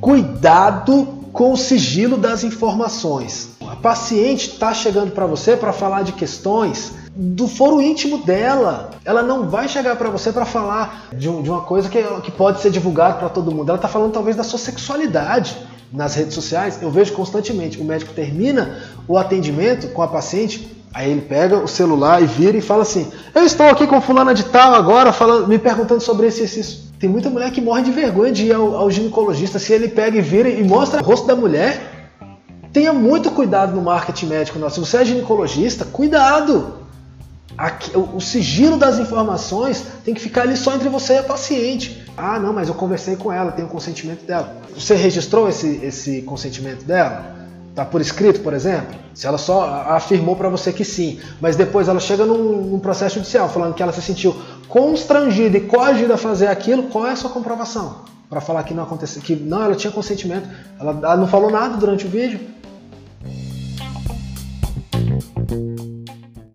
Cuidado com o sigilo das informações. A paciente está chegando para você para falar de questões do foro íntimo dela. Ela não vai chegar para você para falar de, um, de, uma coisa que, que pode ser divulgada para todo mundo. Ela está falando talvez da sua sexualidade nas redes sociais. Eu vejo constantemente o médico termina o atendimento com a paciente, aí ele pega o celular e vira e fala assim: Eu estou aqui com fulana de tal agora, falando, me perguntando sobre esse isso. Tem muita mulher que morre de vergonha de ir ao, ao ginecologista. Se ele pega e vira e mostra o rosto da mulher, Tenha muito cuidado no marketing médico nosso. Se você é ginecologista, cuidado! Aqui, o, o, sigilo das informações tem que ficar ali só entre você e a paciente. Ah, não, mas eu conversei com ela, tenho o consentimento dela. Você registrou esse, esse consentimento dela? Tá por escrito, por exemplo? Se ela só afirmou para você que sim, mas depois ela chega num, num, processo judicial falando que ela se sentiu constrangida e coagida a fazer aquilo, qual é a sua comprovação? Para falar que não aconteceu, que não, ela tinha consentimento, ela, ela não falou nada durante o vídeo.